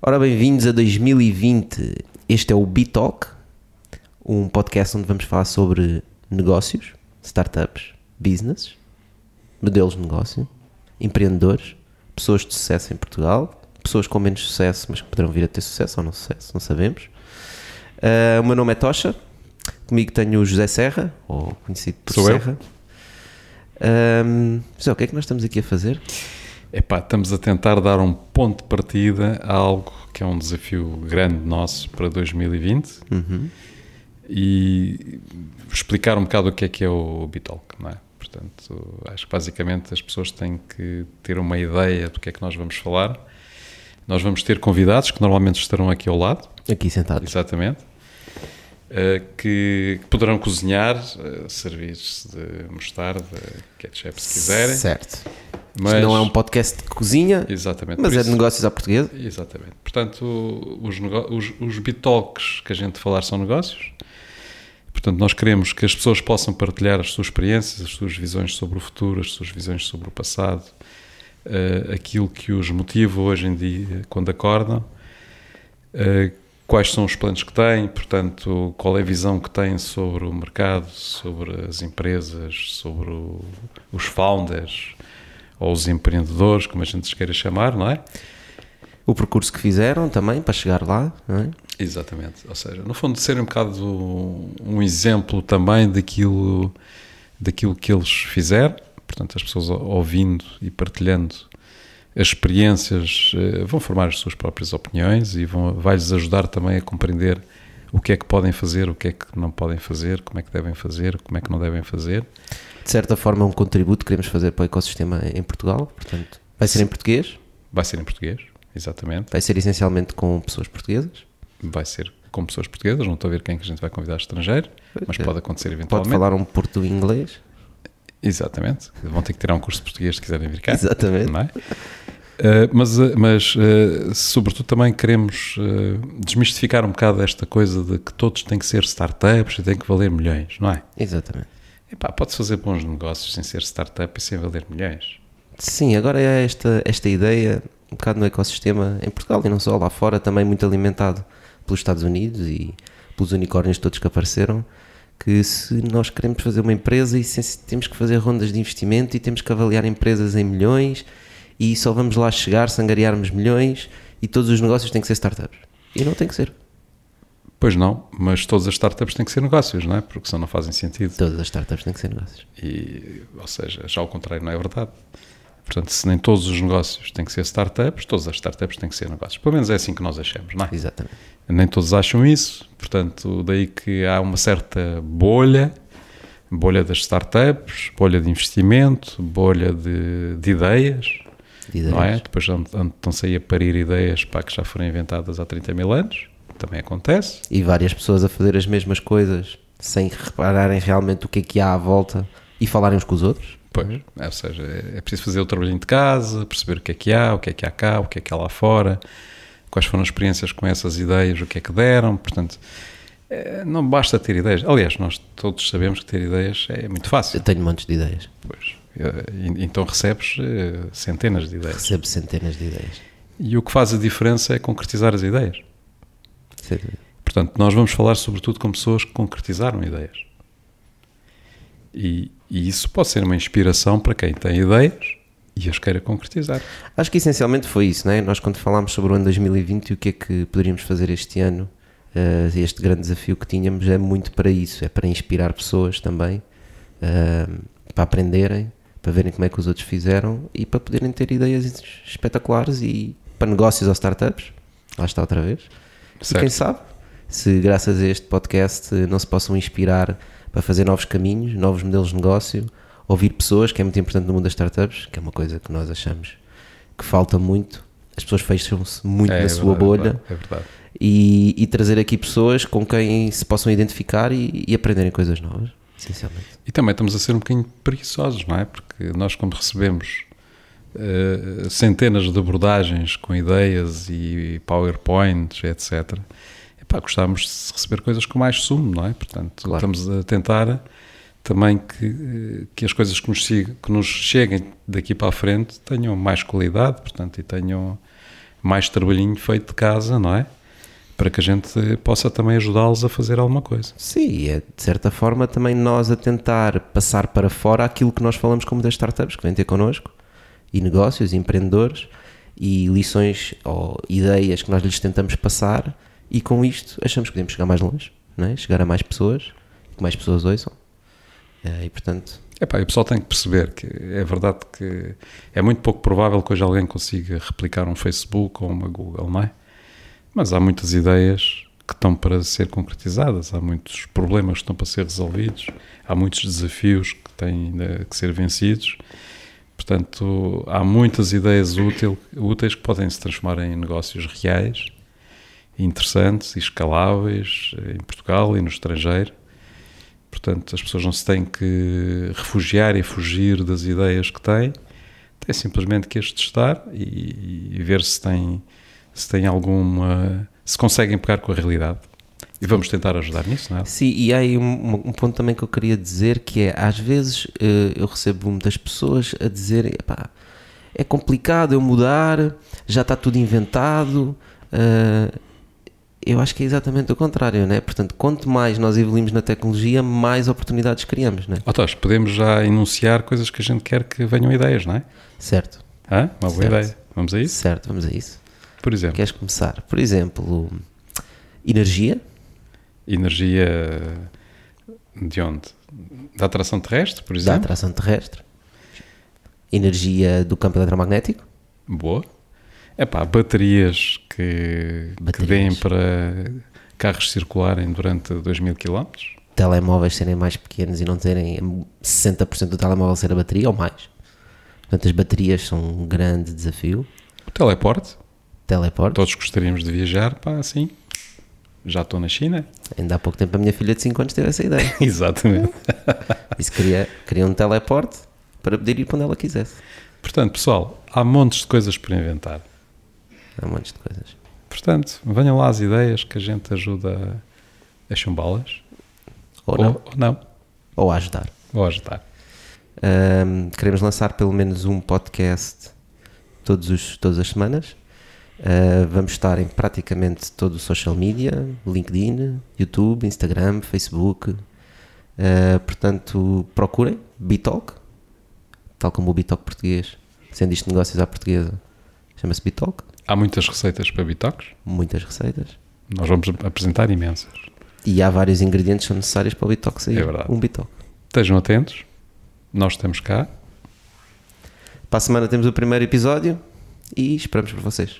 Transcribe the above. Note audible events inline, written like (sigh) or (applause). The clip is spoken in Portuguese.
Ora, bem-vindos a 2020. Este é o Bitalk, um podcast onde vamos falar sobre negócios, startups, business, modelos de negócio, empreendedores, pessoas de sucesso em Portugal, pessoas com menos sucesso, mas que poderão vir a ter sucesso ou não sucesso, não sabemos. Uh, o meu nome é Tocha, comigo tenho o José Serra, ou conhecido por Sou eu. Serra. Um, José, o que é que nós estamos aqui a fazer? Epá, estamos a tentar dar um ponto de partida a algo que é um desafio grande nosso para 2020 Uhum. e explicar um bocado o que é que é o Bitalk, não é? Portanto, acho que basicamente as pessoas têm que ter uma ideia do que é que nós vamos falar. Nós vamos ter convidados que normalmente estarão aqui ao lado, Aqui sentados. exatamente, eh, que, poderão cozinhar, eh, servir-se de mostarda, ketchup se quiserem. Certo. Mas, Isto não é um podcast de cozinha, Exatamente. mas é de isso- negócios à portuguesa. Exatamente. Portanto, os, os, os bitalks que a gente falar são negócios. Portanto, nós queremos que as pessoas possam partilhar as suas experiências, as suas visões sobre o futuro, as suas visões sobre o passado, eh, aquilo que os motiva hoje em dia quando acordam, eh, quais são os planos que têm, portanto, qual é a visão que têm sobre o mercado, sobre as empresas, sobre o- os founders ou os empreendedores, como a gente os queira chamar, não é? O percurso que fizeram também para chegar lá, não é? Exatamente. Ou seja, no fundo, ser um bocado um exemplo também daquilo, daquilo que eles fizeram. Portanto, as pessoas ouvindo e partilhando as experiências eh, vão formar as suas próprias opiniões e vão, vai-lhes ajudar também a compreender o que é que podem fazer, o que é que não podem fazer, como é que devem fazer, como é que não devem fazer. De certa forma, é um contributo que queremos fazer para o ecossistema em Portugal. Portanto, vai ser em português, Vai ser em português, exatamente. vai ser essencialmente com pessoas portuguesas. Vai ser com pessoas portuguesas. Não estou a ver quem é que a gente vai convidar estrangeiro, mas é. pode acontecer Pode eventualmente. falar um porto-inglês. Exatamente. Vão ter que tirar um curso de português se quiserem vir cá. Exatamente. Não é? Uh, mas, uh, mas uh, sobretudo também queremos uh, desmistificar um bocado esta coisa de que todos têm que ser startups e têm que valer milhões, não é? Exatamente. Epá, pode-se fazer bons negócios sem ser startup e sem valer milhões. Sim, agora é esta, esta ideia, um bocado no ecossistema em Portugal e não só lá fora, também muito alimentado pelos Estados Unidos e pelos unicórnios todos que apareceram, que se nós queremos fazer uma empresa e se- temos que fazer rondas de investimento e temos que avaliar empresas em milhões e só vamos lá chegar se angariarmos milhões e todos os negócios têm que ser startups. E não tem que ser. Pois não, mas todas as startups têm que ser negócios, não é? Porque senão não fazem sentido. Todas as startups têm que ser negócios. E, ou seja, já ao contrário não é verdade. Portanto, se nem todos os negócios têm que ser startups, todas as startups têm que ser negócios. Pelo menos é assim que nós achamos, não é? Exatamente. Nem todos acham isso, portanto, daí que há uma certa bolha, bolha das startups, bolha de investimento, bolha de, de ideias, De não é? Depois estão-se aí a parir ideias para que já foram inventadas há 30 mil anos, também acontece. E várias pessoas a fazer as mesmas coisas sem repararem realmente o que é que há à volta e falarem uns com os outros. Pois, é, ou seja, é é preciso fazer o trabalhinho de casa, perceber o que é que há, o que é que há cá, o que é que há lá fora, quais foram as experiências com essas ideias, o que é que deram, portanto, eh, não basta ter ideias. Aliás, nós todos sabemos que ter ideias é muito fácil. Eu tenho montes de ideias. Pois. Eh, Então recebes eh, centenas de ideias. Recebo centenas de ideias. E o que faz a diferença é concretizar as ideias. Dúvida. Portanto, nós vamos falar sobretudo com pessoas que concretizaram ideias. E, e isso pode ser uma inspiração para quem tem ideias e as queira concretizar. Acho que essencialmente foi isso, não é? Nós quando falámos sobre o ano 2020 e o que é que poderíamos fazer este ano, eh, este grande desafio que tínhamos é muito para isso, é para inspirar pessoas também, para aprenderem, para verem como é que os outros fizeram e para poderem ter ideias espetaculares e para negócios ou startups. Lá está outra vez. E Certo. quem sabe, se graças a este podcast eh, não se possam inspirar para fazer novos caminhos, novos modelos de negócio, ouvir pessoas, que é muito importante no mundo das startups, que é uma coisa que nós achamos que falta muito. As pessoas fecham-se muito É, na é sua verdade, bolha É verdade. e, e trazer aqui pessoas com quem se possam identificar e, e aprenderem coisas novas, essencialmente. E também estamos a ser um bocadinho preguiçosos, não é? Porque nós, quando recebemos eh, centenas de abordagens com ideias e PowerPoints, etc., epá, gostávamos de receber coisas com mais sumo, não é? Portanto, Claro. estamos a tentar também que, eh, que as coisas que nos, que nos cheguem daqui para a frente tenham mais qualidade, portanto, e tenham mais trabalhinho feito de casa, não é? Para que a gente possa também ajudá-los a fazer alguma coisa. Sim, é de certa forma também nós a tentar passar para fora aquilo que nós falamos como das startups que vêm ter connosco, e negócios, e empreendedores, e lições ou ideias que nós lhes tentamos passar, e com isto achamos que podemos chegar mais longe, não é? chegar a mais pessoas, que mais pessoas ouçam. Eh, E portanto, Epá, o pessoal tem que perceber que é verdade que é muito pouco provável que hoje alguém consiga replicar um Facebook ou uma Google, não é? Mas há muitas ideias que estão para ser concretizadas, há muitos problemas que estão para ser resolvidos, há muitos desafios que têm ainda que ser vencidos. Portanto, há muitas ideias útil, úteis que podem se transformar em negócios reais, interessantes e escaláveis eh, em Portugal e no estrangeiro. Portanto, as pessoas não se têm que refugiar e fugir das ideias que têm, têm simplesmente que as testar e, e ver se têm, se têm alguma. se conseguem pegar com a realidade. E vamos tentar ajudar nisso, não é? Sim, e há aí um, um ponto também que eu queria dizer que é, às vezes eh, eu recebo muitas pessoas a dizerem, "Epá, é complicado eu mudar, já está tudo inventado. eh, eu acho que é exatamente o contrário, né? Portanto, quanto mais nós evoluímos na tecnologia, mais oportunidades criamos, né? Otós, podemos já enunciar coisas que a gente quer que venham ideias, não é? Certo, Hã? Uma boa Certo. ideia. Vamos a isso? certo, vamos a isso. Por exemplo, Queres começar? Por exemplo, energia, energia de onde? Da atração terrestre, por da exemplo? atração terrestre, energia do campo eletromagnético, Boa. É pá, baterias que, que Baterias. deem para carros circularem durante 2000 km. telemóveis serem mais pequenos e não terem 60% do telemóvel ser a bateria ou mais. Portanto, as baterias são um grande desafio. O teleporte, Teleporte. todos gostaríamos de viajar, pá, assim. Já estou na China. Ainda há pouco tempo a minha filha de 5 anos teve essa ideia. (laughs) Exatamente. (laughs) Disse que queria, queria um teleporte para poder ir para onde ela quisesse. Portanto, pessoal, há montes de coisas para inventar. Há um monte de coisas. Portanto, venham lá as ideias que a gente ajuda a chumbá-las. Ou não. Ou não. Ou a ajudar. Ou a ajudar. Ahm, queremos lançar pelo menos um podcast todos os, todas as semanas. Ah, vamos estar em praticamente todo o social media, LinkedIn, YouTube, Instagram, Facebook. Ah, portanto, procurem Bitalk, tal como o Bitalk português, sendo isto negócios à portuguesa, chama-se Bitalk. Há muitas receitas para bitoques. Muitas receitas. Nós vamos apresentar imensas. E há vários ingredientes que são necessários para o Bitalk sair. É verdade. Um Bitalk. Estejam atentos. Nós estamos cá. Para a semana temos o primeiro episódio e esperamos por vocês.